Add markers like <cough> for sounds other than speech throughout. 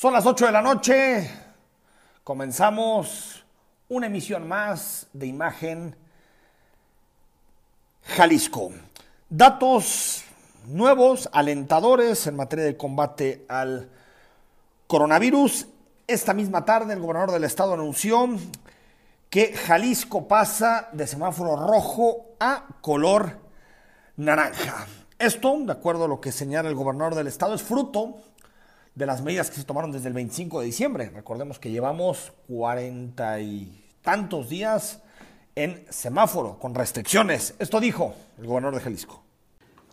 Son las 8 de la noche. Comenzamos una emisión más de imagen Jalisco. Datos nuevos, alentadores en materia de combate al coronavirus. Esta misma tarde el gobernador del estado anunció que Jalisco pasa de semáforo rojo a color naranja. Esto, de acuerdo a lo que señala el gobernador del estado, es fruto de las medidas que se tomaron desde el 25 de diciembre. Recordemos que llevamos cuarenta y tantos días en semáforo, con restricciones. Esto dijo el gobernador de Jalisco.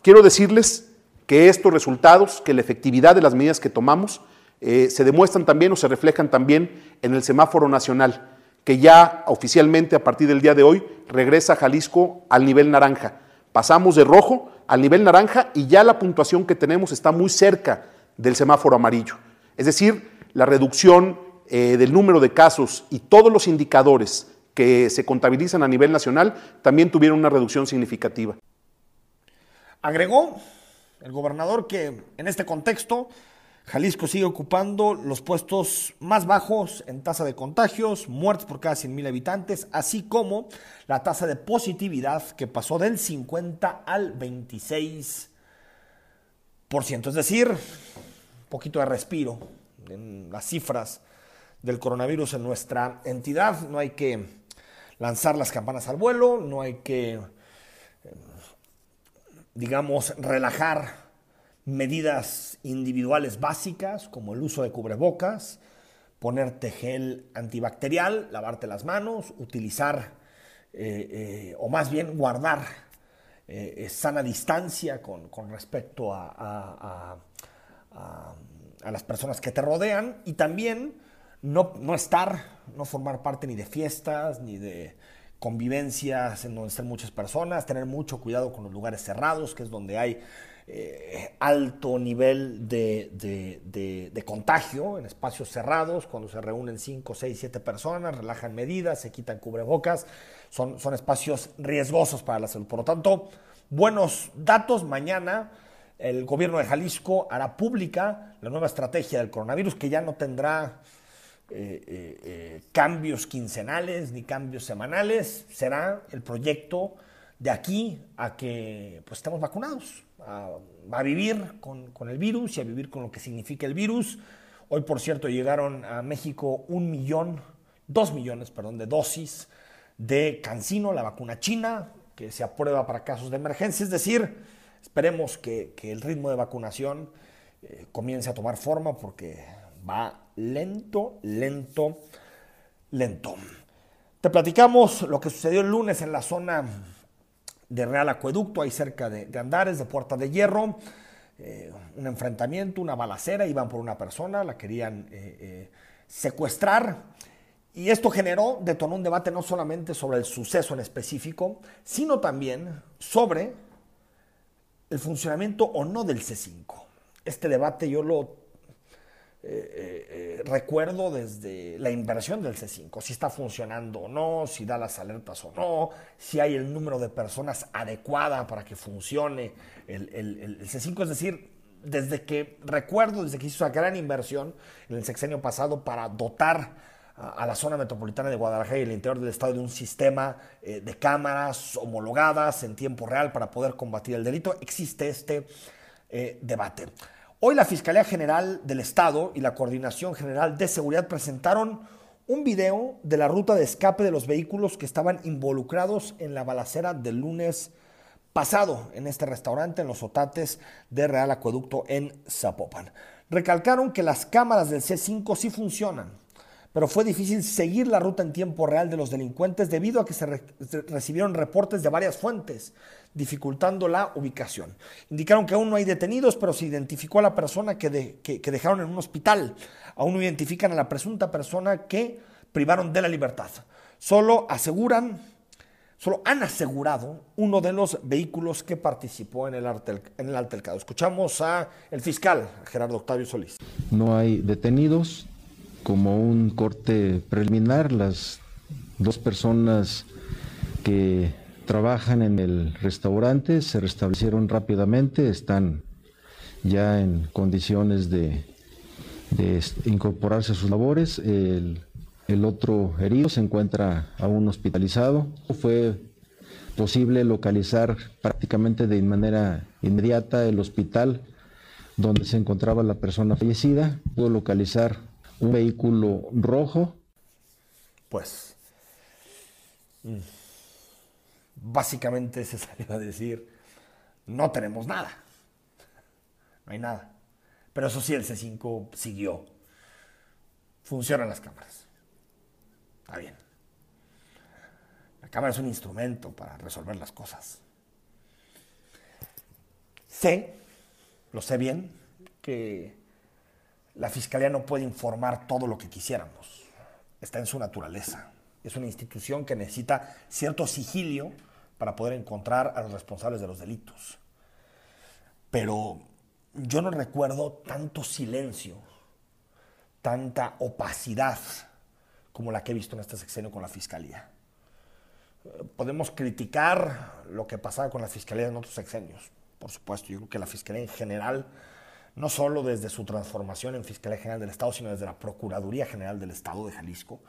Quiero decirles que estos resultados, que la efectividad de las medidas que tomamos, eh, se demuestran también o se reflejan también en el semáforo nacional, que ya oficialmente a partir del día de hoy regresa Jalisco al nivel naranja. Pasamos de rojo al nivel naranja y ya la puntuación que tenemos está muy cerca del semáforo amarillo. Es decir, la reducción eh, del número de casos y todos los indicadores que se contabilizan a nivel nacional también tuvieron una reducción significativa. Agregó el gobernador que en este contexto Jalisco sigue ocupando los puestos más bajos en tasa de contagios, muertes por cada 100 mil habitantes, así como la tasa de positividad que pasó del 50 al 26%. Es decir, poquito de respiro en las cifras del coronavirus en nuestra entidad. No hay que lanzar las campanas al vuelo, no hay que, eh, digamos, relajar medidas individuales básicas como el uso de cubrebocas, ponerte gel antibacterial, lavarte las manos, utilizar eh, eh, o más bien guardar sana distancia con, respecto a a, las personas que te rodean y también no, no estar, no formar parte ni de fiestas, ni de convivencias en donde estén muchas personas, tener mucho cuidado con los lugares cerrados, que es donde hay eh, alto nivel de, de, contagio en espacios cerrados, cuando se reúnen 5, 6, 7 personas, relajan medidas, se quitan cubrebocas, son, son espacios riesgosos para la salud. Por lo tanto, buenos datos mañana el gobierno de Jalisco hará pública la nueva estrategia del coronavirus que ya no tendrá eh, eh, eh, cambios quincenales ni cambios semanales. Será el proyecto de aquí a que pues, estemos vacunados, a, vivir con, con, el virus y a vivir con lo que significa el virus. Hoy, por cierto, llegaron a México un millón, dos millones, perdón, de dosis de Cancino, la vacuna china, que se aprueba para casos de emergencia. Es decir, Esperemos que, el ritmo de vacunación eh, comience a tomar forma porque va lento, lento, lento. Te platicamos lo que sucedió el lunes en la zona de Real Acueducto, ahí cerca de, Andares, de Puerta de Hierro. Eh, un enfrentamiento, una balacera, iban por una persona, la querían eh, secuestrar. Y esto generó, detonó un debate no solamente sobre el suceso en específico, sino también sobre el funcionamiento o no del C5. Este debate yo lo eh, eh, eh, recuerdo desde la inversión del C5, si está funcionando o no, si da las alertas o no, si hay el número de personas adecuada para que funcione el, el C5, es decir, desde que recuerdo, desde que hizo esa gran inversión en el sexenio pasado para dotar a la zona metropolitana de Guadalajara y el interior del estado de un sistema eh, de cámaras homologadas en tiempo real para poder combatir el delito, existe este eh, debate. Hoy la Fiscalía General del Estado y la Coordinación General de Seguridad presentaron un video de la ruta de escape de los vehículos que estaban involucrados en la balacera del lunes pasado en este restaurante en los Otates de Real Acueducto en Zapopan. Recalcaron que las cámaras del C5 sí funcionan pero fue difícil seguir la ruta en tiempo real de los delincuentes debido a que se, recibieron reportes de varias fuentes, dificultando la ubicación. Indicaron que aún no hay detenidos, pero se identificó a la persona que, dejaron en un hospital. Aún no identifican a la presunta persona que privaron de la libertad. Solo aseguran, solo han asegurado uno de los vehículos que participó en el, en el altercado. Escuchamos a el fiscal Gerardo Octavio Solís. No hay detenidos, como un corte preliminar, las dos personas que trabajan en el restaurante se restablecieron rápidamente, están ya en condiciones de, incorporarse a sus labores. El, el otro herido se encuentra aún hospitalizado. Fue posible localizar prácticamente de manera inmediata el hospital donde se encontraba la persona fallecida. Pudo localizar un vehículo rojo. Pues mm, básicamente se <laughs> salió a decir, no tenemos nada. No hay nada. Pero eso sí, el C5 siguió. Funcionan las cámaras. Está bien. La cámara es un instrumento para resolver las cosas. Sé, lo sé bien, que la Fiscalía no puede informar todo lo que quisiéramos. Está en su naturaleza. Es una institución que necesita cierto sigilio para poder encontrar a los responsables de los delitos. Pero yo no recuerdo tanto silencio, tanta opacidad como la que he visto en este sexenio con la Fiscalía. Podemos criticar lo que pasaba con la Fiscalía en otros sexenios, por supuesto. Yo creo que la Fiscalía en general, no solo desde su transformación en Fiscalía General del Estado, sino desde la Procuraduría General del Estado de Jalisco,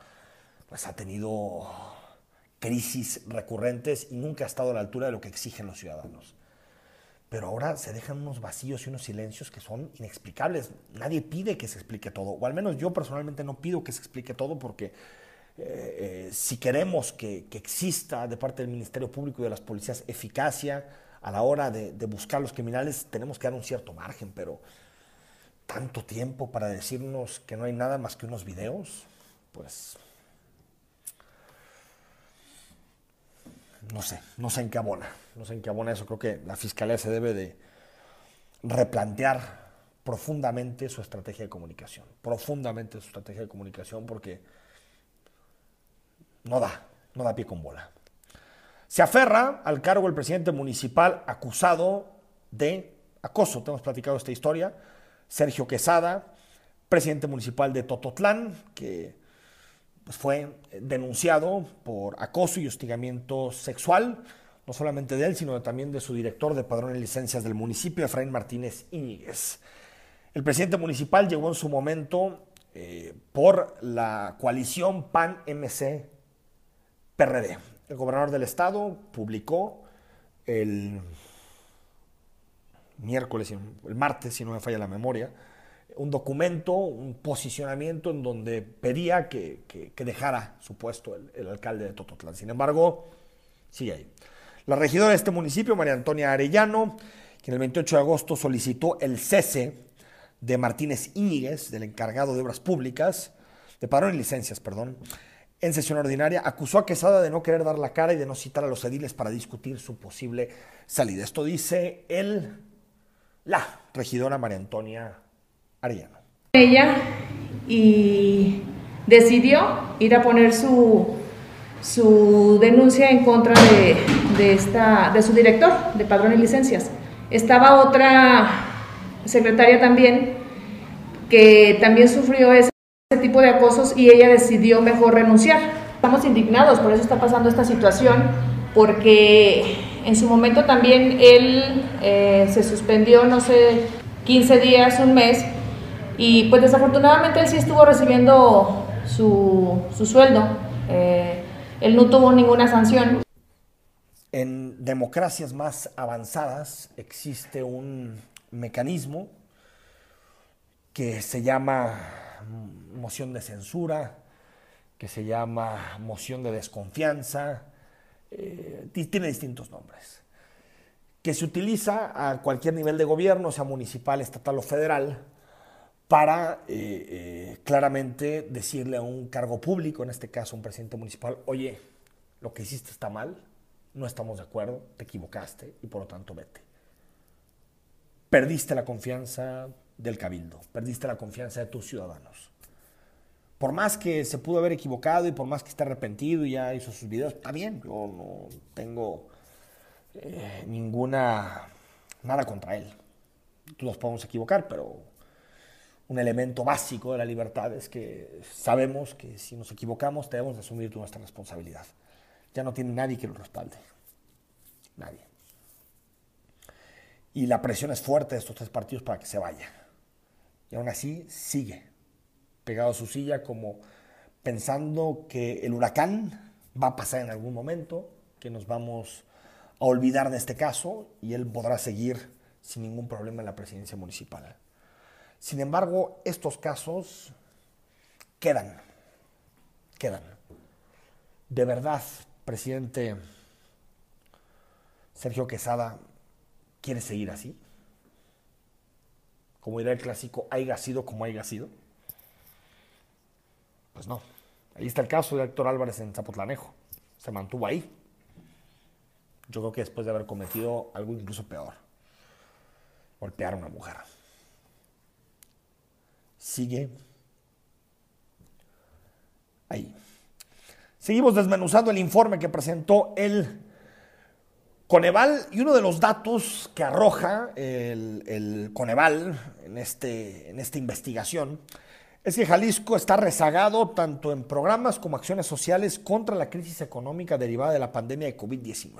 pues ha tenido crisis recurrentes y nunca ha estado a la altura de lo que exigen los ciudadanos. Pero ahora se dejan unos vacíos y unos silencios que son inexplicables. Nadie pide que se explique todo, o al menos yo personalmente no pido que se explique todo porque eh, eh, si queremos que, exista de parte del Ministerio Público y de las policías eficacia a la hora de, buscar a los criminales, tenemos que dar un cierto margen, pero tanto tiempo para decirnos que no hay nada más que unos videos, pues no sé, no sé en qué abona, no sé en qué abona eso. Creo que la Fiscalía se debe de replantear profundamente su estrategia de comunicación, profundamente su estrategia de comunicación porque no da, no da pie con bola. Se aferra al cargo el presidente municipal acusado de acoso. Te hemos platicado esta historia. Sergio Quesada, presidente municipal de Tototlán, que pues fue denunciado por acoso y hostigamiento sexual, no solamente de él, sino también de su director de padrón y licencias del municipio, Efraín Martínez Íñiguez. El presidente municipal llegó en su momento eh, por la coalición PAN-MC PRD. El gobernador del estado publicó el miércoles, el martes, si no me falla la memoria, un documento, un posicionamiento en donde pedía que, dejara su puesto el, alcalde de Tototlán. Sin embargo, sigue ahí. La regidora de este municipio, María Antonia Arellano, quien el 28 de agosto solicitó el cese de Martínez Íñiguez, del encargado de obras públicas, de padrón y licencias, perdón, en sesión ordinaria, acusó a Quesada de no querer dar la cara y de no citar a los ediles para discutir su posible salida. Esto dice el, la regidora María Antonia Ariana. Ella y decidió ir a poner su, su denuncia en contra de, esta, de su director de padrón y licencias. Estaba otra secretaria también que también sufrió ese, tipo de acosos y ella decidió mejor renunciar. Estamos indignados, por eso está pasando esta situación, porque en su momento también él eh, se suspendió, no sé, 15 días, un mes, y pues desafortunadamente él sí estuvo recibiendo su, sueldo. Eh, él no tuvo ninguna sanción. En democracias más avanzadas existe un mecanismo que se llama moción de censura, que se llama moción de desconfianza, eh, tiene distintos nombres, que se utiliza a cualquier nivel de gobierno, sea municipal, estatal o federal, para eh, eh, claramente decirle a un cargo público, en este caso un presidente municipal, oye, lo que hiciste está mal, no estamos de acuerdo, te equivocaste y por lo tanto vete. Perdiste la confianza del cabildo, perdiste la confianza de tus ciudadanos. Por más que se pudo haber equivocado y por más que esté arrepentido y ya hizo sus videos, está bien, yo no tengo eh, ninguna, nada contra él. Todos podemos equivocar, pero un elemento básico de la libertad es que sabemos que si nos equivocamos debemos de asumir nuestra responsabilidad. Ya no tiene nadie que lo respalde. Nadie. Y la presión es fuerte de estos tres partidos para que se vaya. Y aún así sigue pegado a su silla como pensando que el huracán va a pasar en algún momento, que nos vamos a olvidar de este caso y él podrá seguir sin ningún problema en la presidencia municipal. Sin embargo, estos casos quedan, quedan. De verdad, presidente Sergio Quesada quiere seguir así. Como dirá el clásico, haya sido como haya sido. Pues no. Ahí está el caso de Héctor Álvarez en Zapotlanejo. Se mantuvo ahí. Yo creo que después de haber cometido algo incluso peor. Golpear a una mujer. Sigue ahí. Seguimos desmenuzando el informe que presentó el Coneval y uno de los datos que arroja el, Coneval en, este, en esta investigación es que Jalisco está rezagado tanto en programas como acciones sociales contra la crisis económica derivada de la pandemia de COVID-19.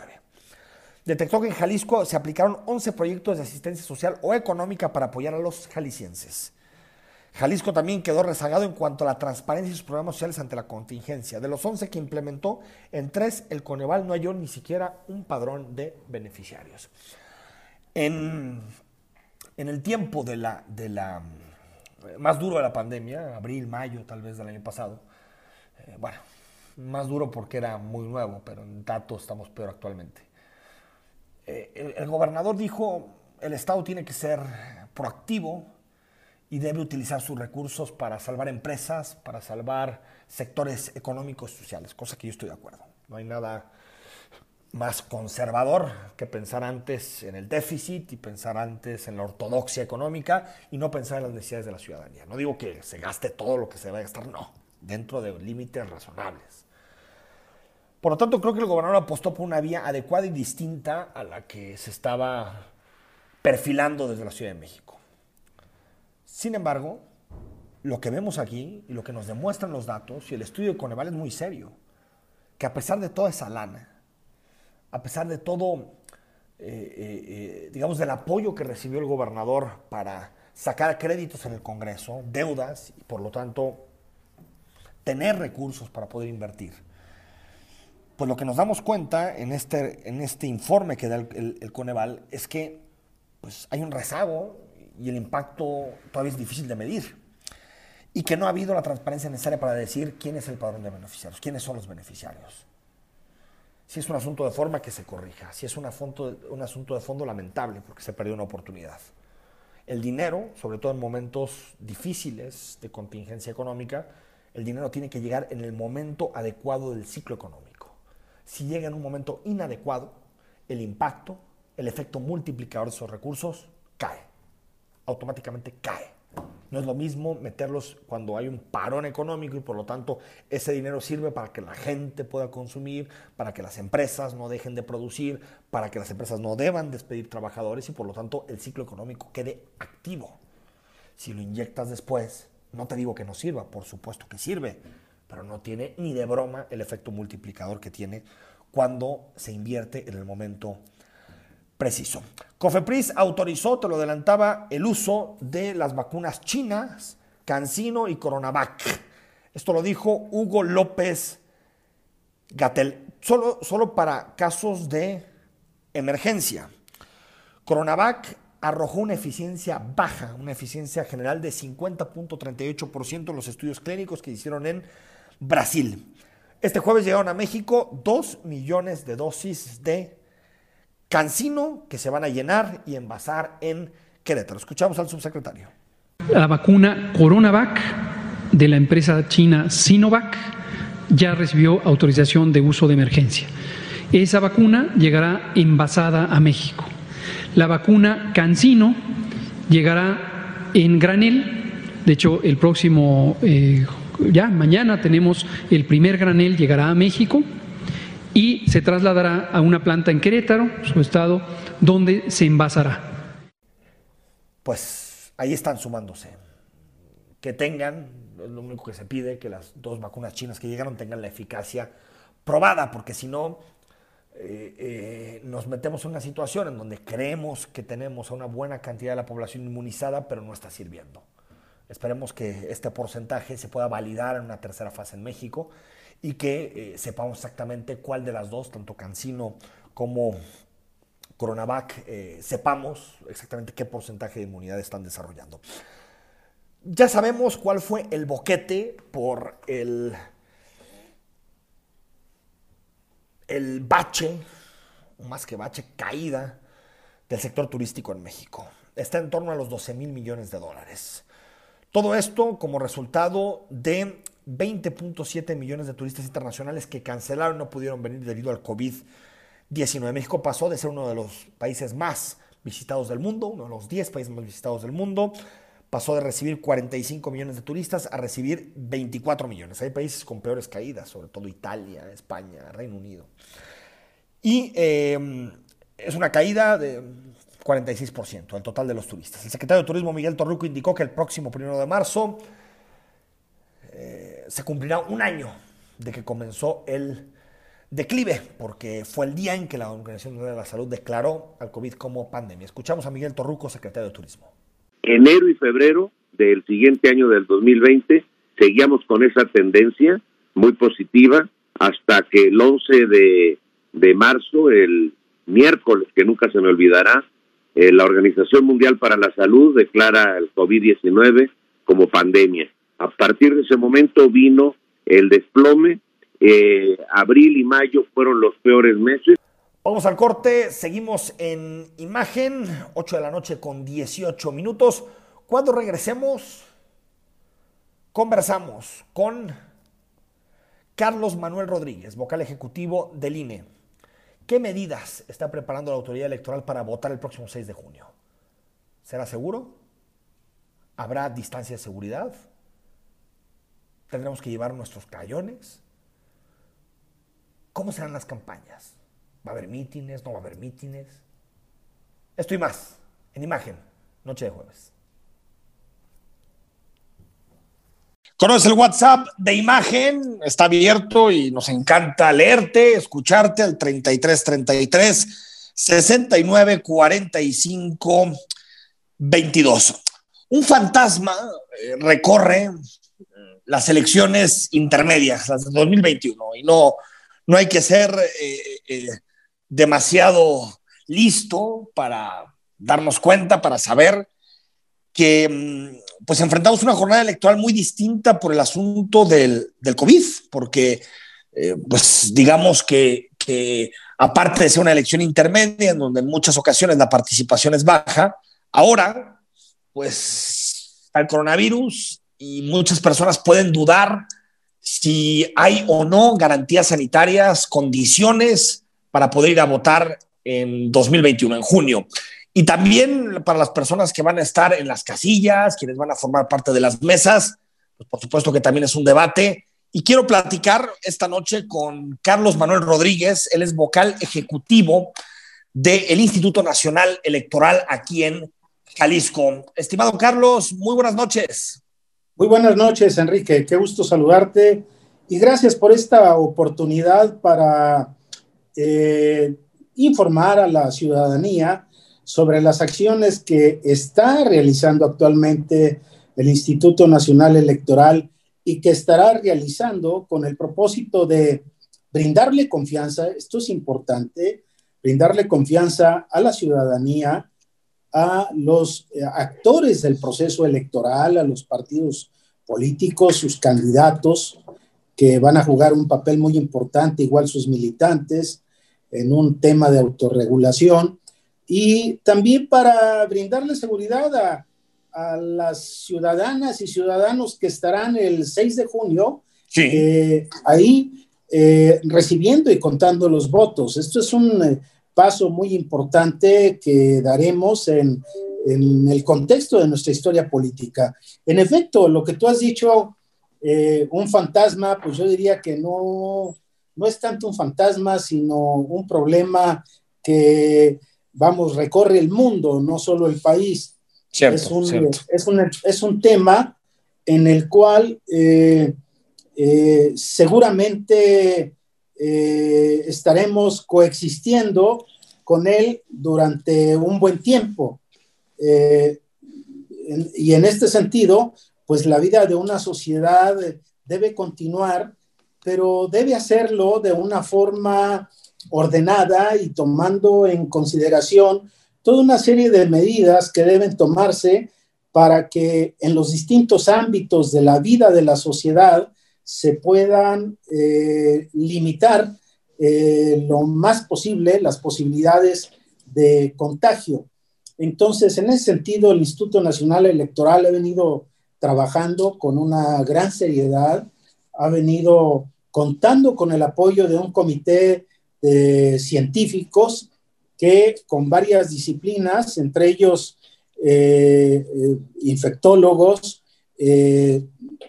Detectó que en Jalisco se aplicaron 11 proyectos de asistencia social o económica para apoyar a los jaliscienses. Jalisco también quedó rezagado en cuanto a la transparencia y sus programas sociales ante la contingencia. De los 11 que implementó, en tres el Coneval no halló ni siquiera un padrón de beneficiarios. En, el tiempo de la, más duro de la pandemia, abril, mayo tal vez del año pasado, eh, bueno, más duro porque era muy nuevo, pero en datos estamos peor actualmente. Eh, el gobernador dijo, el Estado tiene que ser proactivo, y debe utilizar sus recursos para salvar empresas, para salvar sectores económicos y sociales, cosa que yo estoy de acuerdo. No hay nada más conservador que pensar antes en el déficit y pensar antes en la ortodoxia económica y no pensar en las necesidades de la ciudadanía. No digo que se gaste todo lo que se va a gastar, no, dentro de límites razonables. Por lo tanto, creo que el gobernador apostó por una vía adecuada y distinta a la que se estaba perfilando desde la Ciudad de México. Sin embargo, lo que vemos aquí y lo que nos demuestran los datos y el estudio de Coneval es muy serio, que a pesar de toda esa lana, a pesar de todo, eh, eh, eh, digamos, del apoyo que recibió el gobernador para sacar créditos en el Congreso, deudas y por lo tanto tener recursos para poder invertir. Pues lo que nos damos cuenta en este, en este informe que da el, Coneval es que pues, hay un rezago y el impacto todavía es difícil de medir. Y que no ha habido la transparencia necesaria para decir quién es el padrón de beneficiarios, quiénes son los beneficiarios. Si es un asunto de forma, que se corrija. Si es un asunto, un asunto de fondo, lamentable, porque se perdió una oportunidad. El dinero, sobre todo en momentos difíciles de contingencia económica, el dinero tiene que llegar en el momento adecuado del ciclo económico. Si llega en un momento inadecuado, el impacto, el efecto multiplicador de esos recursos cae automáticamente cae. No es lo mismo meterlos cuando hay un parón económico y por lo tanto ese dinero sirve para que la gente pueda consumir, para que las empresas no dejen de producir, para que las empresas no deban despedir trabajadores y por lo tanto el ciclo económico quede activo. Si lo inyectas después, no te digo que no sirva, por supuesto que sirve, pero no tiene ni de broma el efecto multiplicador que tiene cuando se invierte en el momento preciso. Cofepris autorizó, te lo adelantaba, el uso de las vacunas chinas, Cancino y Coronavac. Esto lo dijo Hugo López Gatel, solo, solo para casos de emergencia. Coronavac arrojó una eficiencia baja, una eficiencia general de 50.38% en los estudios clínicos que hicieron en Brasil. Este jueves llegaron a México 2 millones de dosis de Cancino que se van a llenar y envasar en Querétaro. Escuchamos al subsecretario. La vacuna Coronavac de la empresa china Sinovac ya recibió autorización de uso de emergencia. Esa vacuna llegará envasada a México. La vacuna Cancino llegará en granel. De hecho, el próximo, eh, ya mañana tenemos el primer granel, llegará a México y se trasladará a una planta en Querétaro, su estado, donde se envasará. Pues ahí están sumándose. Que tengan, es lo único que se pide, que las dos vacunas chinas que llegaron tengan la eficacia probada, porque si no, eh, eh, nos metemos en una situación en donde creemos que tenemos a una buena cantidad de la población inmunizada, pero no está sirviendo. Esperemos que este porcentaje se pueda validar en una tercera fase en México y que eh, sepamos exactamente cuál de las dos, tanto Cancino como Coronavac, eh, sepamos exactamente qué porcentaje de inmunidad están desarrollando. Ya sabemos cuál fue el boquete por el, el bache, más que bache, caída del sector turístico en México. Está en torno a los 12 mil millones de dólares. Todo esto como resultado de 20.7 millones de turistas internacionales que cancelaron, no pudieron venir debido al COVID-19. México pasó de ser uno de los países más visitados del mundo, uno de los 10 países más visitados del mundo, pasó de recibir 45 millones de turistas a recibir 24 millones. Hay países con peores caídas, sobre todo Italia, España, Reino Unido. Y eh, es una caída de 46% el total de los turistas. El secretario de Turismo Miguel Torruco indicó que el próximo primero de marzo eh, se cumplirá un año de que comenzó el declive, porque fue el día en que la Organización Mundial de la Salud declaró al COVID como pandemia. Escuchamos a Miguel Torruco, secretario de Turismo. Enero y febrero del siguiente año del 2020 seguíamos con esa tendencia muy positiva hasta que el 11 de, de marzo, el miércoles, que nunca se me olvidará, eh, la Organización Mundial para la Salud declara el COVID-19 como pandemia. A partir de ese momento vino el desplome. Eh, abril y mayo fueron los peores meses. Vamos al corte, seguimos en imagen, 8 de la noche con 18 minutos. Cuando regresemos, conversamos con Carlos Manuel Rodríguez, vocal ejecutivo del INE. ¿Qué medidas está preparando la autoridad electoral para votar el próximo 6 de junio? ¿Será seguro? ¿Habrá distancia de seguridad? ¿Tendremos que llevar nuestros cayones? ¿Cómo serán las campañas? ¿Va a haber mítines? ¿No va a haber mítines? Esto y más, en imagen, noche de jueves. Conoces el WhatsApp de imagen, está abierto y nos encanta leerte, escucharte al 3333 69 45 22. Un fantasma eh, recorre las elecciones intermedias, las de 2021, y no, no hay que ser eh, eh, demasiado listo para darnos cuenta, para saber que mm, pues enfrentamos una jornada electoral muy distinta por el asunto del, del COVID, porque eh, pues digamos que, que, aparte de ser una elección intermedia en donde en muchas ocasiones la participación es baja, ahora pues está el coronavirus y muchas personas pueden dudar si hay o no garantías sanitarias, condiciones para poder ir a votar en 2021, en junio. Y también para las personas que van a estar en las casillas, quienes van a formar parte de las mesas, pues por supuesto que también es un debate. Y quiero platicar esta noche con Carlos Manuel Rodríguez, él es vocal ejecutivo del Instituto Nacional Electoral aquí en Jalisco. Estimado Carlos, muy buenas noches. Muy buenas noches, Enrique. Qué gusto saludarte y gracias por esta oportunidad para eh, informar a la ciudadanía sobre las acciones que está realizando actualmente el Instituto Nacional Electoral y que estará realizando con el propósito de brindarle confianza, esto es importante, brindarle confianza a la ciudadanía, a los eh, actores del proceso electoral, a los partidos políticos, sus candidatos, que van a jugar un papel muy importante, igual sus militantes, en un tema de autorregulación y también para brindarle seguridad a, las ciudadanas y ciudadanos que estarán el 6 de junio eh, ahí eh, recibiendo y contando los votos. Esto es un paso muy importante que daremos en, en, el contexto de nuestra historia política. En efecto, lo que tú has dicho, un fantasma, pues yo diría que no, no es tanto un fantasma, sino un problema que vamos, recorre el mundo, no solo el país. es, un, Es, un, tema en el cual eh, eh, seguramente eh, estaremos coexistiendo con él durante un buen tiempo. y en este sentido, pues la vida de una sociedad debe continuar, pero debe hacerlo de una forma ordenada y tomando en consideración toda una serie de medidas que deben tomarse para que en los distintos ámbitos de la vida de la sociedad se puedan eh, limitar eh, lo más posible las posibilidades de contagio. Entonces, en ese sentido, el Instituto Nacional Electoral ha venido trabajando con una gran seriedad, ha venido contando con el apoyo de un comité de científicos que con varias disciplinas, entre ellos eh, infectólogos,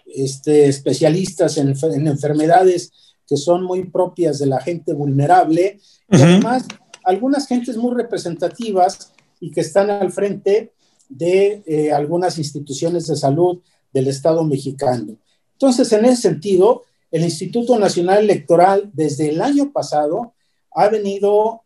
este, especialistas en, enfermedades que son muy propias de la gente vulnerable, y además algunas gentes muy representativas y que están al frente de algunas instituciones de salud del Estado mexicano. Entonces, en ese sentido, el Instituto Nacional Electoral desde el año pasado ha venido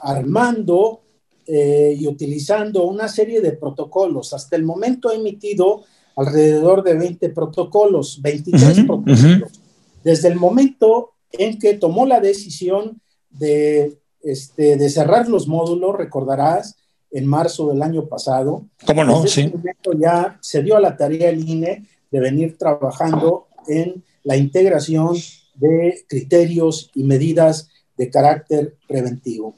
armando eh, y utilizando una serie de protocolos. Hasta el momento ha emitido alrededor de 20 protocolos, 23 protocolos. Desde el momento en que tomó la decisión de, este, de cerrar los módulos, recordarás, en marzo del año pasado. ¿Cómo no? Desde sí. momento ya se dio a la tarea el INE de venir trabajando en la integración de criterios y medidas de carácter preventivo.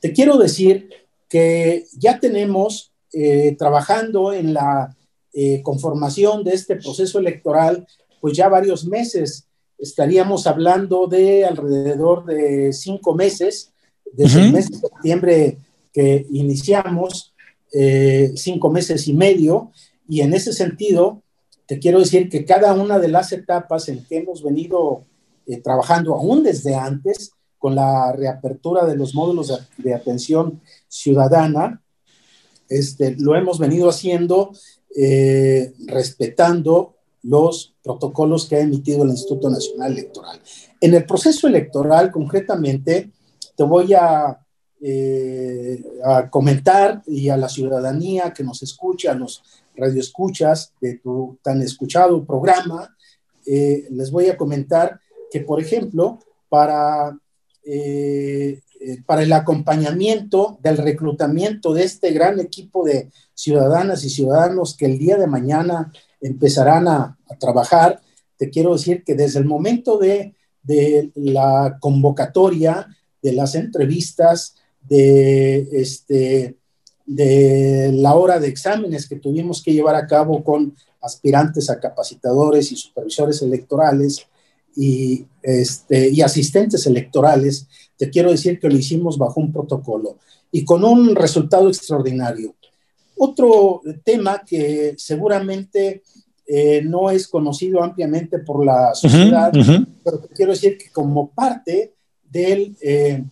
Te quiero decir que ya tenemos eh, trabajando en la eh, conformación de este proceso electoral, pues ya varios meses. Estaríamos hablando de alrededor de cinco meses, desde el mes de septiembre que iniciamos, eh, cinco meses y medio, y en ese sentido, te quiero decir que cada una de las etapas en que hemos venido trabajando aún desde antes, con la reapertura de los módulos de, atención ciudadana. Este, lo hemos venido haciendo eh, respetando los protocolos que ha emitido el Instituto Nacional Electoral. En el proceso electoral, concretamente, te voy a, eh, comentar y a la ciudadanía que nos escucha, a los radioescuchas de tu tan escuchado programa, eh, les voy a comentar que, por ejemplo, para eh, eh, para el acompañamiento del reclutamiento de este gran equipo de ciudadanas y ciudadanos que el día de mañana empezarán a, trabajar. Te quiero decir que desde el momento de, la convocatoria, de las entrevistas, este, de la hora de exámenes que tuvimos que llevar a cabo con aspirantes a capacitadores y supervisores electorales, y, este, y asistentes electorales, te quiero decir que lo hicimos bajo un protocolo y con un resultado extraordinario. Otro tema que seguramente eh, no es conocido ampliamente por la sociedad, pero te quiero decir que como parte del, eh,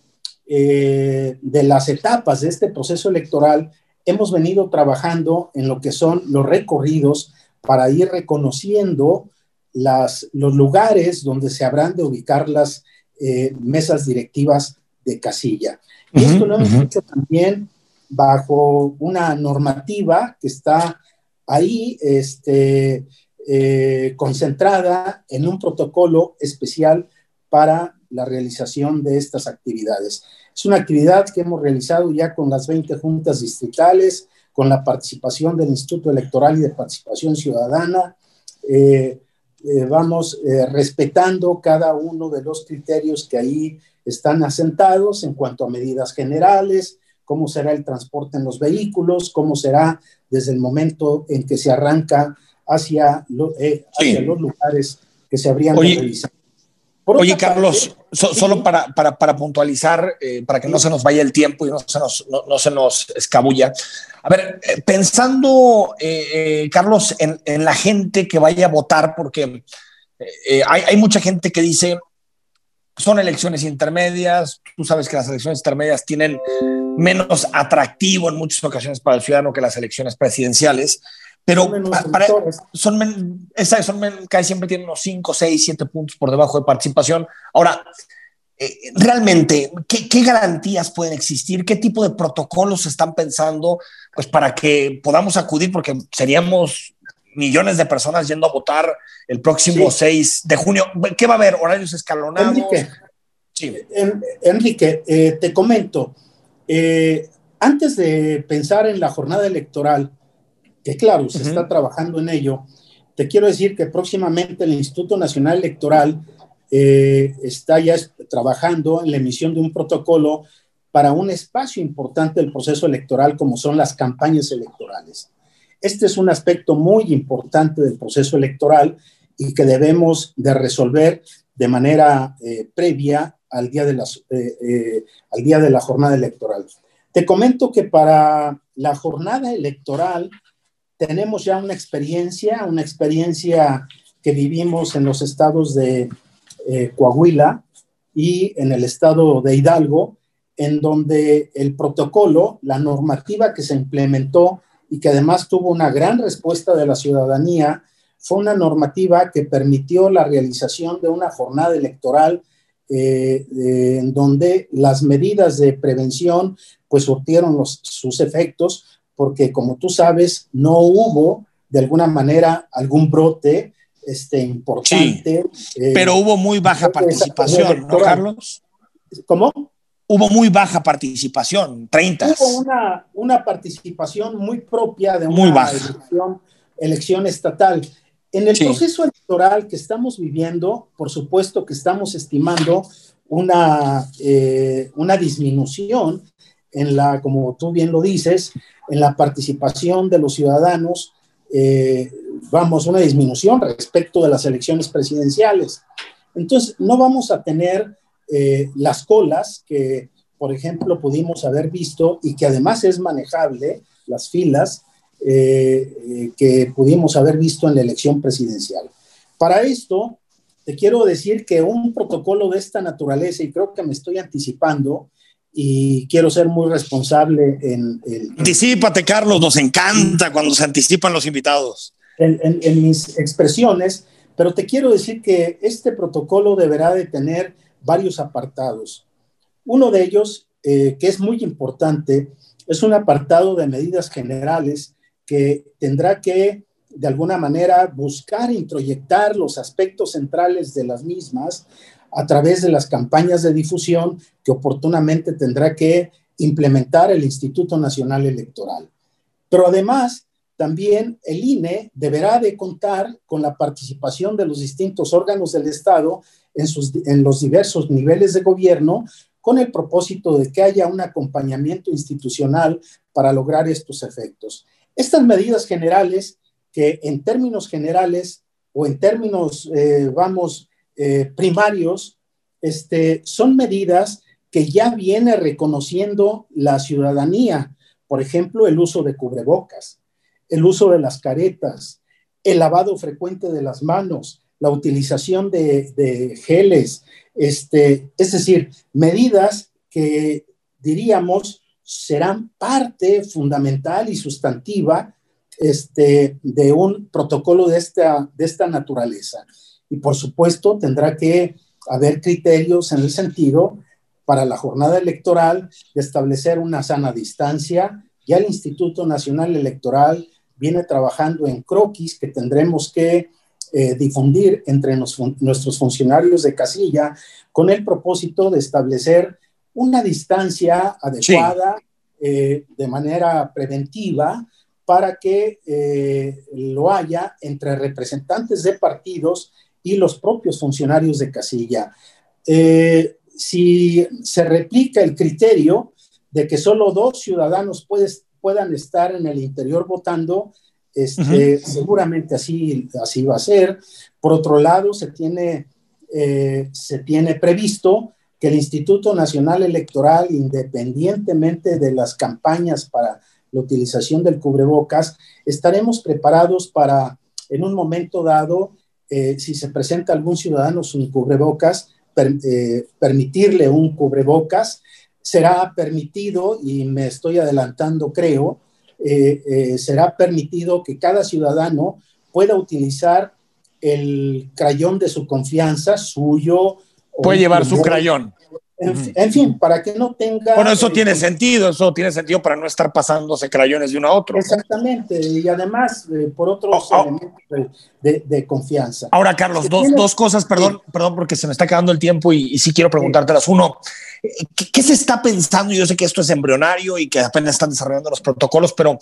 eh, de las etapas de este proceso electoral, hemos venido trabajando en lo que son los recorridos para ir reconociendo las, los lugares donde se habrán de ubicar las eh, mesas directivas de casilla. Y esto lo hemos hecho también bajo una normativa que está ahí este, eh, concentrada en un protocolo especial para la realización de estas actividades. Es una actividad que hemos realizado ya con las 20 juntas distritales, con la participación del Instituto Electoral y de Participación Ciudadana, eh, eh, vamos eh, respetando cada uno de los criterios que ahí están asentados en cuanto a medidas generales, cómo será el transporte en los vehículos, cómo será desde el momento en que se arranca hacia, eh, los lugares que se habrían de realizar. Oye, Carlos, solo para, para, para puntualizar, eh, para que no se nos vaya el tiempo y no se nos, no, se nos escabulla. A ver, eh, pensando, eh, Carlos, en, en, la gente que vaya a votar, porque hay, hay, mucha gente que dice, son elecciones intermedias, tú sabes que las elecciones intermedias tienen menos atractivo en muchas ocasiones para el ciudadano que las elecciones presidenciales. Pero para, son, esa, son casi siempre tienen unos 5, 6, 7 puntos por debajo de participación. Ahora, eh, realmente, ¿qué, ¿qué, garantías pueden existir? ¿Qué tipo de protocolos están pensando pues para que podamos acudir, porque seríamos millones de personas yendo a votar el próximo 6 de junio. ¿Qué va a haber? ¿Horarios escalonados? Enrique, sí. Enrique eh, te comento, eh, antes de pensar en la jornada electoral, que claro, se está trabajando en ello, te quiero decir que próximamente el Instituto Nacional Electoral eh, está ya trabajando en la emisión de un protocolo para un espacio importante del proceso electoral como son las campañas electorales. Este es un aspecto muy importante del proceso electoral y que debemos de resolver de manera eh, previa al día, de las, eh, eh, al día de la jornada electoral. Te comento que para la jornada electoral tenemos ya una experiencia, una experiencia que vivimos en los estados de Coahuila y en el estado de Hidalgo, en donde el protocolo, la normativa que se implementó y que además tuvo una gran respuesta de la ciudadanía, fue una normativa que permitió la realización de una jornada electoral eh, en donde las medidas de prevención pues surtieron sus efectos, porque como tú sabes, no hubo de alguna manera algún brote este, importante. Sí, pero hubo muy baja participación, ¿no, Carlos? ¿Cómo? hubo muy baja participación, 30. Hubo una, una participación muy propia de una Elección, estatal. En el proceso electoral que estamos viviendo, por supuesto que estamos estimando una, eh, una disminución en la, como tú bien lo dices, en la participación de los ciudadanos, eh, vamos, una disminución respecto de las elecciones presidenciales. Entonces, no vamos a tener eh, las colas que, por ejemplo, pudimos haber visto y que además es manejable, las filas eh, eh, que pudimos haber visto en la elección presidencial. Para esto, te quiero decir que un protocolo de esta naturaleza, y creo que me estoy anticipando, y quiero ser muy responsable en... El, Anticípate, Carlos, nos encanta cuando se anticipan los invitados. en, mis expresiones, pero te quiero decir que este protocolo deberá de tener varios apartados. Uno de ellos, eh, que es muy importante, es un apartado de medidas generales que tendrá que, de alguna manera, buscar introyectar los aspectos centrales de las mismas a través de las campañas de difusión que oportunamente tendrá que implementar el Instituto Nacional Electoral. Pero además, también el INE deberá de contar con la participación de los distintos órganos del Estado en, sus, en los diversos niveles de gobierno con el propósito de que haya un acompañamiento institucional para lograr estos efectos. Estas medidas generales, que en términos generales o en términos, eh, vamos, eh, primarios, este, son medidas que ya viene reconociendo la ciudadanía. Por ejemplo, el uso de cubrebocas, el uso de las caretas, el lavado frecuente de las manos, la utilización de, geles, este, es decir, medidas que diríamos serán parte fundamental y sustantiva este, de un protocolo de esta, de esta naturaleza. Y por supuesto tendrá que haber criterios en el sentido para la jornada electoral de establecer una sana distancia. Ya el Instituto Nacional Electoral viene trabajando en croquis que tendremos que eh, difundir entre nuestros funcionarios de casilla con el propósito de establecer una distancia adecuada eh, de manera preventiva para que eh, lo haya entre representantes de partidos y los propios funcionarios de casilla. si se replica el criterio de que solo dos ciudadanos puedan estar en el interior votando, este, Seguramente así, así va a ser. Por otro lado, se tiene, eh, se tiene previsto que el Instituto Nacional Electoral, independientemente de las campañas para la utilización del cubrebocas, estaremos preparados para, en un momento dado, eh, si se presenta algún ciudadano sin cubrebocas, eh, permitirle un cubrebocas. Será permitido, y me estoy adelantando, creo, eh, eh, será permitido que cada ciudadano pueda utilizar el crayón de su confianza, suyo. Puede llevar su crayón. En, fin, para que no tenga... Bueno, eso tiene sentido, eso tiene sentido para no estar pasándose crayones de uno a otro. Exactamente, y además eh, por otros oh, oh. elementos de, confianza. Ahora, Carlos, dos, dos, cosas, perdón, perdón, porque se me está quedando el tiempo y, sí quiero preguntártelas. Uno, ¿qué, se está pensando? Yo sé que esto es embrionario y que apenas están desarrollando los protocolos, pero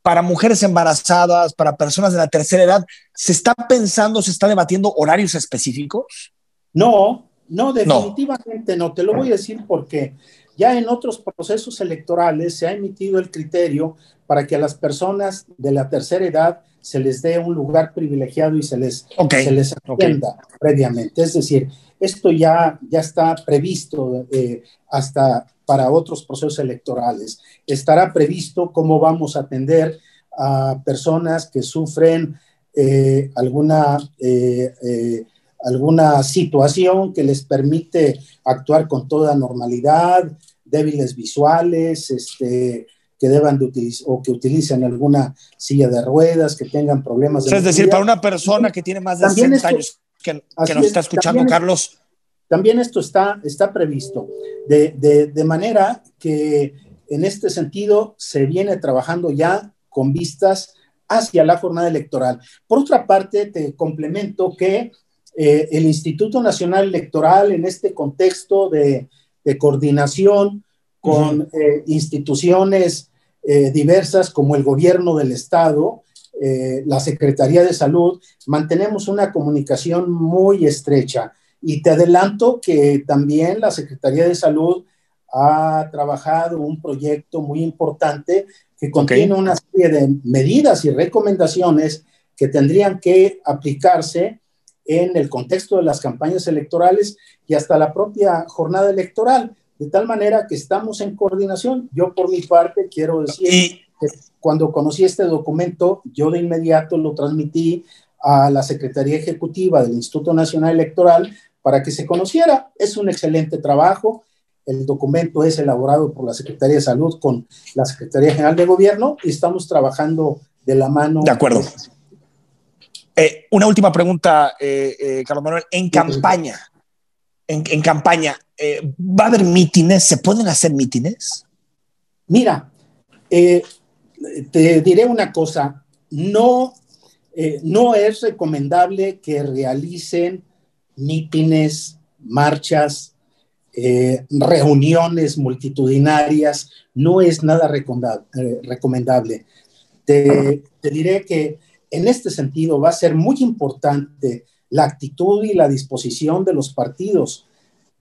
para mujeres embarazadas, para personas de la tercera edad, ¿se está pensando, se está debatiendo horarios específicos? No, no, definitivamente no. Te lo voy a decir porque ya en otros procesos electorales se ha emitido el criterio para que a las personas de la tercera edad se les dé un lugar privilegiado y se les, se les atienda previamente. Es decir, esto ya, ya está previsto eh, hasta para otros procesos electorales. Estará previsto cómo vamos a atender a personas que sufren eh, alguna eh, alguna situación que les permite actuar con toda normalidad, débiles visuales, este, que deban de utilizar o que utilicen alguna silla de ruedas, que tengan problemas de... es decir, para una persona que tiene más de 60 años que, nos está escuchando, Carlos. También esto está, está previsto, de, de, de manera que en este sentido se viene trabajando ya con vistas hacia la jornada electoral. Por otra parte, te complemento que eh, el Instituto Nacional Electoral en este contexto de, coordinación con eh, instituciones eh, diversas como el gobierno del Estado, la Secretaría de Salud, mantenemos una comunicación muy estrecha. Y te adelanto que también la Secretaría de Salud ha trabajado un proyecto muy importante que contiene una serie de medidas y recomendaciones que tendrían que aplicarse en el contexto de las campañas electorales y hasta la propia jornada electoral, de tal manera que estamos en coordinación. Yo por mi parte quiero decir que cuando conocí este documento, yo de inmediato lo transmití a la Secretaría Ejecutiva del Instituto Nacional Electoral para que se conociera. Es un excelente trabajo. El documento es elaborado por la Secretaría de Salud con la Secretaría General de Gobierno y estamos trabajando de la mano. De acuerdo. Eh, una última pregunta, eh, eh, Carlos Manuel. En campaña, en, campaña, ¿va a haber mítines? ¿Se pueden hacer mítines? Mira, te diré una cosa. No, no es recomendable que realicen mítines, marchas, reuniones multitudinarias. No es nada recomendable. te diré que en este sentido va a ser muy importante la actitud y la disposición de los partidos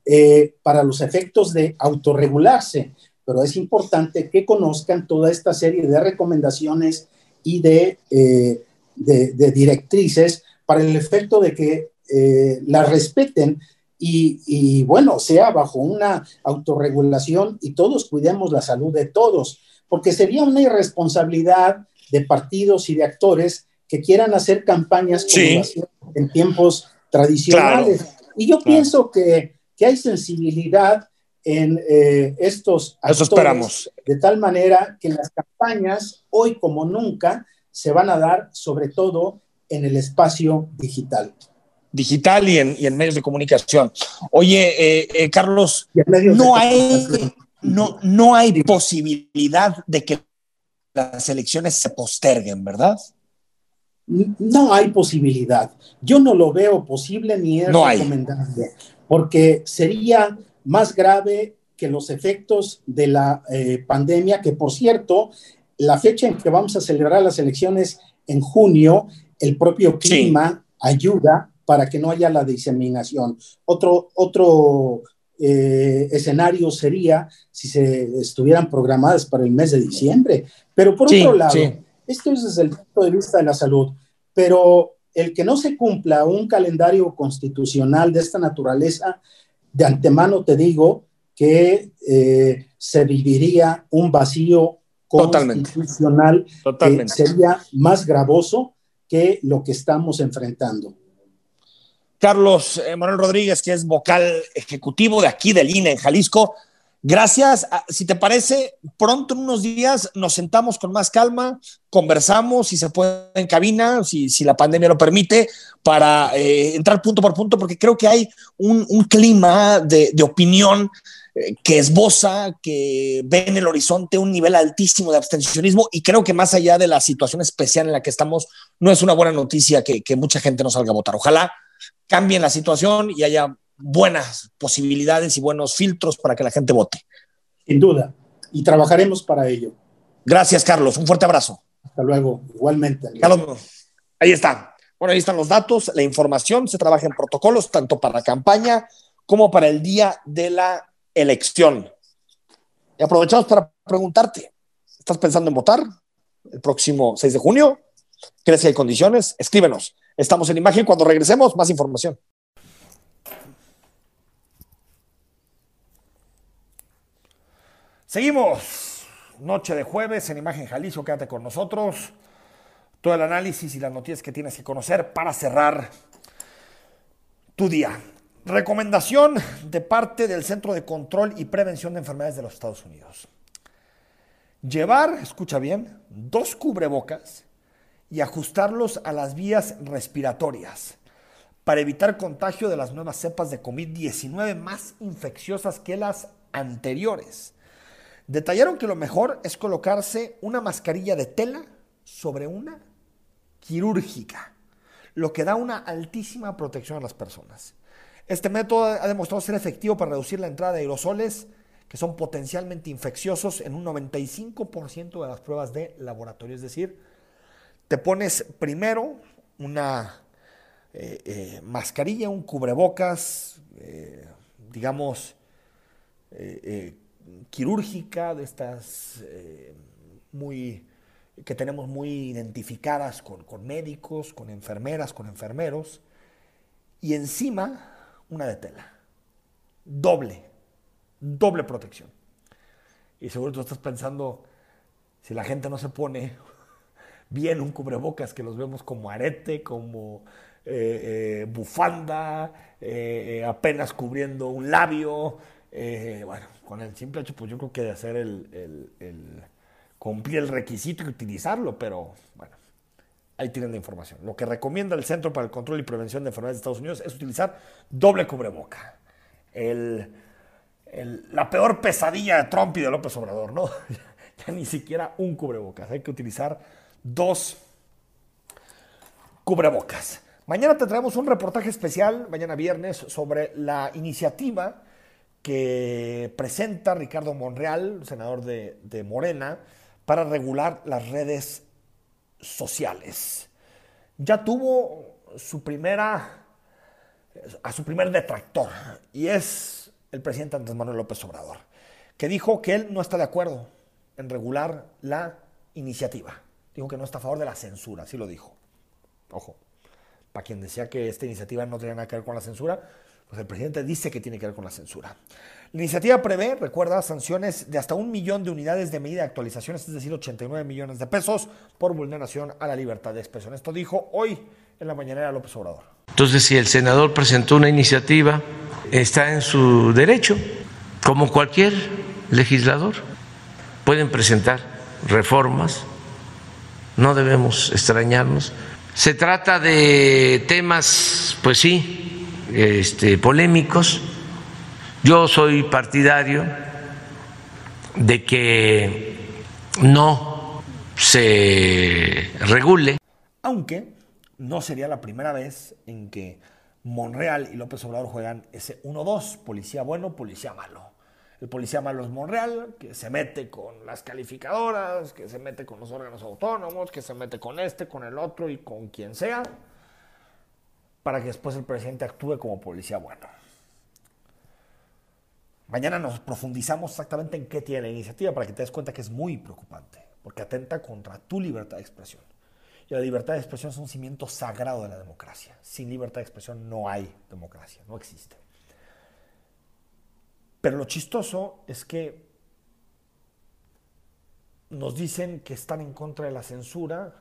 eh, para los efectos de autorregularse, pero es importante que conozcan toda esta serie de recomendaciones y de, eh, directrices para el efecto de que eh, la respeten y, bueno, sea bajo una autorregulación y todos cuidemos la salud de todos, porque sería una irresponsabilidad de partidos y de actores que quieran hacer campañas como en tiempos tradicionales. Y yo pienso que, que, hay sensibilidad en eh, estos actores, Eso esperamos. de tal manera que las campañas, hoy como nunca, se van a dar sobre todo en el espacio digital. Digital y en, y en medios de comunicación. Oye, eh, eh, Carlos, no hay, no, no hay posibilidad de que las elecciones se posterguen, ¿verdad? No hay posibilidad. Yo no lo veo posible ni es recomendable, porque sería más grave que los efectos de la eh, pandemia, que por cierto, la fecha en que vamos a celebrar las elecciones en junio, el propio clima ayuda para que no haya la diseminación. Otro, otro eh, escenario sería si se estuvieran programadas para el mes de diciembre. Pero por otro lado, esto es desde el punto de vista de la salud, pero el que no se cumpla un calendario constitucional de esta naturaleza, de antemano te digo que eh, se viviría un vacío constitucional que sería más gravoso que lo que estamos enfrentando. Carlos eh, Manuel Rodríguez, que es vocal ejecutivo de aquí del INE en Jalisco, Gracias. Ah, si te parece, pronto en unos días nos sentamos con más calma, conversamos, si se puede en cabina, si, si la pandemia lo permite, para eh, entrar punto por punto, porque creo que hay un, un clima de, de opinión eh, que esboza, que ve en el horizonte un nivel altísimo de abstencionismo y creo que más allá de la situación especial en la que estamos, no es una buena noticia que, que mucha gente no salga a votar. Ojalá cambien la situación y haya buenas posibilidades y buenos filtros para que la gente vote. Sin duda. Y trabajaremos para ello. Gracias, Carlos. Un fuerte abrazo. Hasta luego. Igualmente. Carlos, ahí está. Bueno, ahí están los datos, la información. Se trabaja en protocolos tanto para la campaña como para el día de la elección. Y aprovechamos para preguntarte, ¿estás pensando en votar el próximo 6 de junio? ¿Crees que hay condiciones? Escríbenos. Estamos en imagen. Cuando regresemos, más información. Seguimos. Noche de jueves en Imagen Jalisco. Quédate con nosotros. Todo el análisis y las noticias que tienes que conocer para cerrar tu día. Recomendación de parte del Centro de Control y Prevención de Enfermedades de los Estados Unidos. Llevar, escucha bien, dos cubrebocas y ajustarlos a las vías respiratorias para evitar contagio de las nuevas cepas de COVID-19 más infecciosas que las anteriores. Detallaron que lo mejor es colocarse una mascarilla de tela sobre una quirúrgica, lo que da una altísima protección a las personas. Este método ha demostrado ser efectivo para reducir la entrada de aerosoles que son potencialmente infecciosos en un 95% de las pruebas de laboratorio. Es decir, te pones primero una eh, eh, mascarilla, un cubrebocas, eh, digamos, quirúrgica, de estas eh, muy que tenemos muy identificadas con, con, médicos, con enfermeras, con enfermeros, y encima una de tela. Doble, doble protección. Y seguro tú estás pensando, si la gente no se pone <laughs> bien un cubrebocas, que los vemos como arete, como eh, eh, bufanda, apenas cubriendo un labio, bueno, con el simple hecho, pues yo creo que de hacer el, cumplir el requisito y utilizarlo, pero bueno, ahí tienen la información. Lo que recomienda el Centro para el Control y Prevención de Enfermedades de Estados Unidos es utilizar doble cubreboca. la peor pesadilla de Trump y de López Obrador, ¿no? <laughs> ya ni siquiera un cubrebocas, hay que utilizar dos cubrebocas. Mañana te traemos un reportaje especial, mañana viernes, sobre la iniciativa que presenta Ricardo Monreal, senador de, Morena, para regular las redes sociales. Ya tuvo su primera, a su primer detractor, y es el presidente Andrés Manuel López Obrador, que dijo que él no está de acuerdo en regular la iniciativa. Dijo que no está a favor de la censura, así lo dijo. Ojo, para quien decía que esta iniciativa no tenía nada que ver con la censura, pues el presidente dice que tiene que ver con la censura. La iniciativa prevé, recuerda, sanciones de hasta un millón de unidades de medida de actualizaciones, es decir, 89 millones de pesos por vulneración a la libertad de expresión. Esto dijo hoy en la mañanera López Obrador. Entonces, si el senador presentó una iniciativa, está en su derecho, como cualquier legislador. Pueden presentar reformas, no debemos extrañarnos. Se trata de temas, pues sí, este, polémicos. Yo soy partidario de que no se regule. Aunque no sería la primera vez en que Monreal y López Obrador juegan ese 1-2, policía bueno, policía malo. El policía malo es Monreal, que se mete con las calificadoras, que se mete con los órganos autónomos, que se mete con este, con el otro y con quien sea para que después el presidente actúe como policía bueno. Mañana nos profundizamos exactamente en qué tiene la iniciativa para que te des cuenta que es muy preocupante, porque atenta contra tu libertad de expresión. Y la libertad de expresión es un cimiento sagrado de la democracia. Sin libertad de expresión no hay democracia, no existe. Pero lo chistoso es que nos dicen que están en contra de la censura,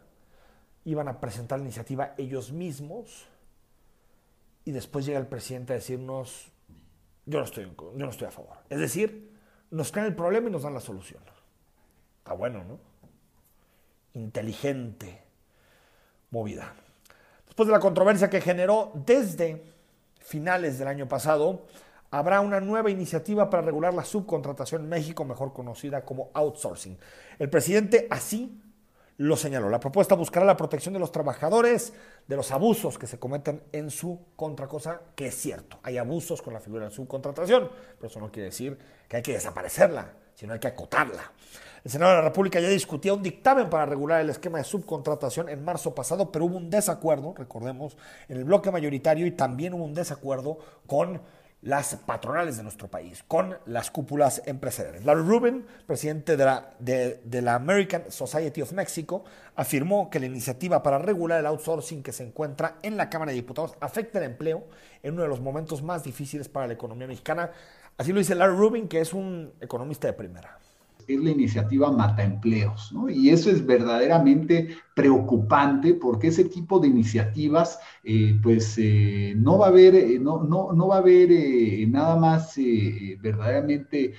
iban a presentar la iniciativa ellos mismos, y después llega el presidente a decirnos, yo no estoy, yo no estoy a favor. Es decir, nos crean el problema y nos dan la solución. Está bueno, ¿no? Inteligente movida. Después de la controversia que generó desde finales del año pasado, habrá una nueva iniciativa para regular la subcontratación en México, mejor conocida como outsourcing. El presidente así lo señaló. La propuesta buscará la protección de los trabajadores de los abusos que se cometen en su contra, cosa que es cierto. Hay abusos con la figura de subcontratación, pero eso no quiere decir que hay que desaparecerla, sino hay que acotarla. El Senado de la República ya discutía un dictamen para regular el esquema de subcontratación en marzo pasado, pero hubo un desacuerdo, recordemos, en el bloque mayoritario y también hubo un desacuerdo con las patronales de nuestro país, con las cúpulas empresariales. Larry Rubin, presidente de la, de, la, American Society of Mexico, afirmó que la iniciativa para regular el outsourcing que se encuentra en la Cámara de Diputados afecta el empleo en uno de los momentos más difíciles para la economía mexicana. Así lo dice Larry Rubin, que es un economista de primera es la iniciativa Mata Empleos, ¿no? Y eso es verdaderamente preocupante porque ese tipo de iniciativas, eh, pues eh, no va a haber, eh, no, no, no, va a haber nada más verdaderamente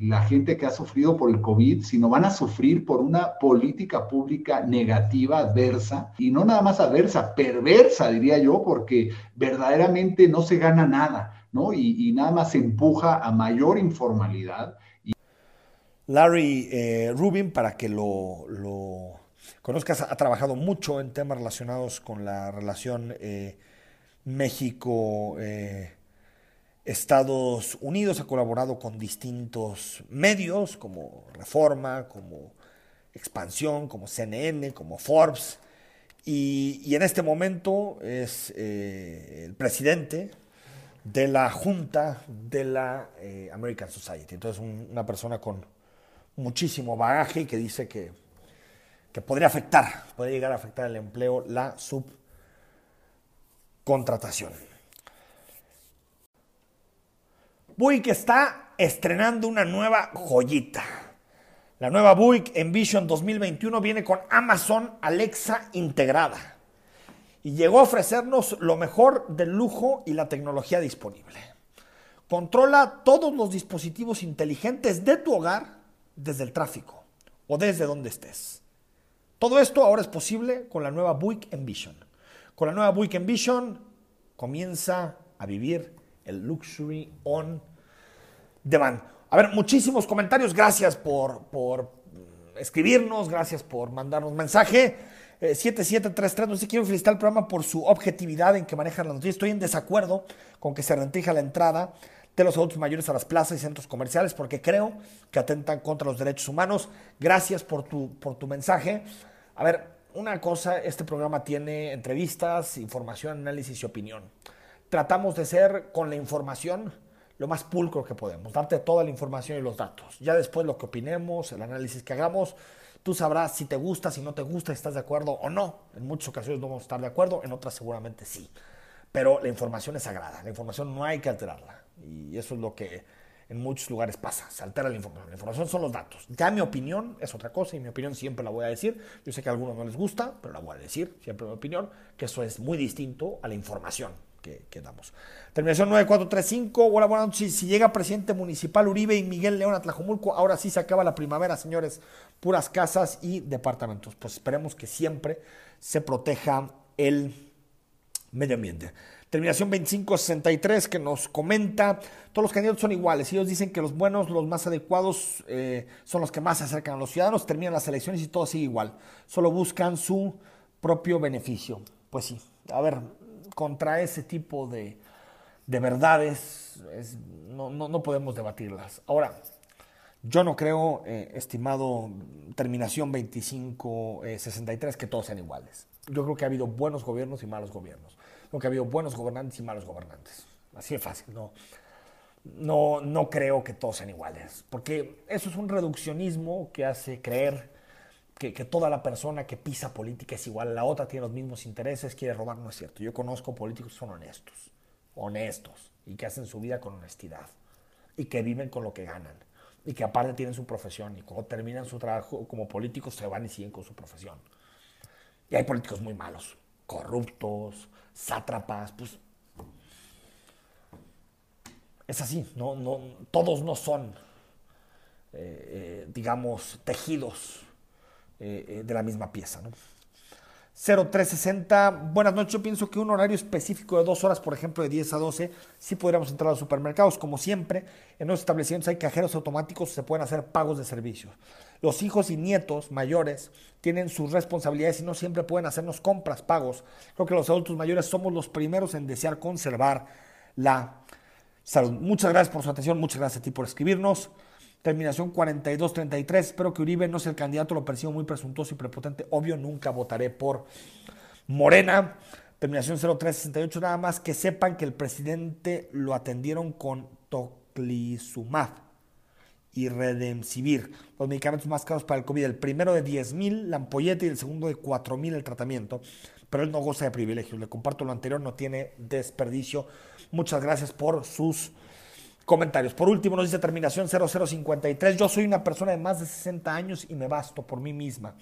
la gente que ha sufrido por el COVID, sino van a sufrir por una política pública negativa, adversa, y no nada más adversa, perversa, diría yo, porque verdaderamente no se gana nada, ¿no? Y, y nada más se empuja a mayor informalidad Larry eh, Rubin, para que lo, conozcas, ha trabajado mucho en temas relacionados con la relación eh, México-Estados eh, Unidos, ha colaborado con distintos medios como Reforma, como Expansión, como CNN, como Forbes, y en este momento es el presidente de la Junta de la American Society, entonces una persona con muchísimo bagaje y que dice que, que podría afectar, puede llegar a afectar el empleo, la subcontratación. Buick está estrenando una nueva joyita. La nueva Buick Envision 2021 viene con Amazon Alexa integrada y llegó a ofrecernos lo mejor del lujo y la tecnología disponible. Controla todos los dispositivos inteligentes de tu hogar desde el tráfico o desde donde estés. Todo esto ahora es posible con la nueva Buick Envision. Con la nueva Buick Envision comienza a vivir el luxury on demand. A ver, muchísimos comentarios. Gracias por, por escribirnos, gracias por mandarnos mensaje. 7733, eh, no sé, quiero felicitar al programa por su objetividad en que manejan las noticias. Estoy en desacuerdo con que se rentija la entrada de los adultos mayores a las plazas y centros comerciales porque creo que atentan contra los derechos humanos. Gracias por tu, por tu mensaje. A ver, una cosa, este programa tiene entrevistas, información, análisis y opinión. Tratamos de ser con la información lo más pulcro que podemos, darte toda la información y los datos. Ya después lo que opinemos, el análisis que hagamos, tú sabrás si te gusta, si no te gusta, si estás de acuerdo o no. En muchas ocasiones no vamos a estar de acuerdo, en otras seguramente sí. Pero la información es sagrada, la información no hay que alterarla. Y eso es lo que en muchos lugares pasa, se altera la información. La información son los datos. Ya mi opinión es otra cosa y mi opinión siempre la voy a decir. Yo sé que a algunos no les gusta, pero la voy a decir, siempre mi opinión, que eso es muy distinto a la información que, damos. Terminación 9435. Hola, buenas noches. Si, llega presidente municipal Uribe y Miguel León a Tlajomulco, ahora sí se acaba la primavera, señores. Puras casas y departamentos. Pues esperemos que siempre se proteja el medio ambiente. Terminación 2563 que nos comenta, todos los candidatos son iguales, ellos dicen que los buenos, los más adecuados eh, son los que más se acercan a los ciudadanos, terminan las elecciones y todo sigue igual, solo buscan su propio beneficio. Pues sí, a ver, contra ese tipo de, verdades no, no, podemos debatirlas. Ahora, yo no creo, eh, estimado terminación 2563, que todos sean iguales. Yo creo que ha habido buenos gobiernos y malos gobiernos que ha habido buenos gobernantes y malos gobernantes. Así de fácil, no, no, no creo que todos sean iguales, porque eso es un reduccionismo que hace creer que, que, toda la persona que pisa política es igual, la otra tiene los mismos intereses, quiere robar, no es cierto. Yo conozco políticos que son honestos, honestos, y que hacen su vida con honestidad, y que viven con lo que ganan, y que aparte tienen su profesión, y cuando terminan su trabajo como políticos se van y siguen con su profesión. Y hay políticos muy malos, corruptos, sátrapas, pues es así, no, no, todos no son, eh, eh, digamos, tejidos eh, de la misma pieza. ¿no? 0360, buenas noches, yo pienso que un horario específico de dos horas, por ejemplo, de 10 a 12, sí podríamos entrar a los supermercados. Como siempre, en los establecimientos hay cajeros automáticos, se pueden hacer pagos de servicios. Los hijos y nietos mayores tienen sus responsabilidades y no siempre pueden hacernos compras, pagos. Creo que los adultos mayores somos los primeros en desear conservar la salud. Muchas gracias por su atención, muchas gracias a ti por escribirnos. Terminación 42-33. Espero que Uribe no sea el candidato, lo percibo muy presuntuoso y prepotente. Obvio, nunca votaré por Morena. Terminación 0368. Nada más que sepan que el presidente lo atendieron con toclizumab y redemsivir. Los medicamentos más caros para el COVID. El primero de 10 mil, la ampolleta, y el segundo de 4 mil el tratamiento. Pero él no goza de privilegios. Le comparto lo anterior, no tiene desperdicio. Muchas gracias por sus comentarios. Por último, nos dice terminación 0053. Yo soy una persona de más de 60 años y me basto por mí misma.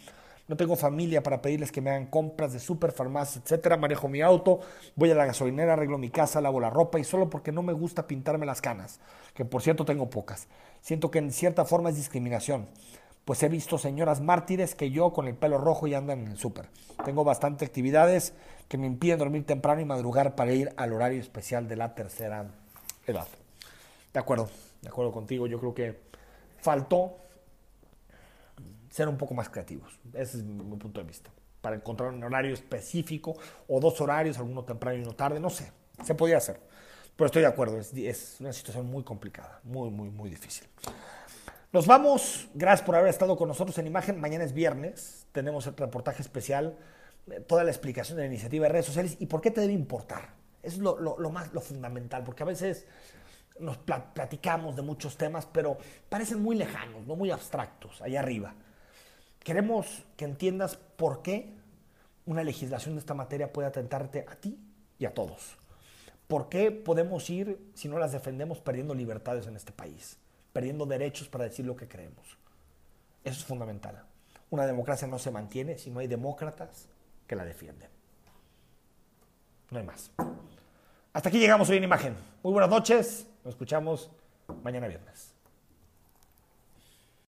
No tengo familia para pedirles que me hagan compras de super, farmacia, etcétera. Manejo mi auto, voy a la gasolinera, arreglo mi casa, lavo la ropa y solo porque no me gusta pintarme las canas, que por cierto tengo pocas. Siento que en cierta forma es discriminación, pues he visto señoras mártires que yo con el pelo rojo y andan en el súper. Tengo bastantes actividades que me impiden dormir temprano y madrugar para ir al horario especial de la tercera edad. De acuerdo, de acuerdo contigo. Yo creo que faltó ser un poco más creativos. Ese es mi punto de vista. Para encontrar un horario específico o dos horarios, alguno temprano y uno tarde, no sé. Se podía hacer. Pero estoy de acuerdo, es, una situación muy complicada, muy, muy, muy difícil. Nos vamos. Gracias por haber estado con nosotros en imagen. Mañana es viernes. Tenemos el reportaje especial, eh, toda la explicación de la iniciativa de redes sociales y por qué te debe importar. Es lo, más lo fundamental, porque a veces nos platicamos de muchos temas, pero parecen muy lejanos, no muy abstractos, allá arriba. Queremos que entiendas por qué una legislación de esta materia puede atentarte a ti y a todos. ¿Por qué podemos ir, si no las defendemos, perdiendo libertades en este país? Perdiendo derechos para decir lo que creemos. Eso es fundamental. Una democracia no se mantiene si no hay demócratas que la defienden. No hay más. Hasta aquí llegamos hoy en imagen. Muy buenas noches. Nos escuchamos mañana viernes.